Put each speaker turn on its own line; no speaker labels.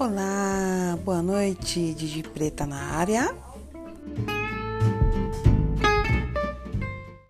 Olá, boa noite, Digi Preta na área.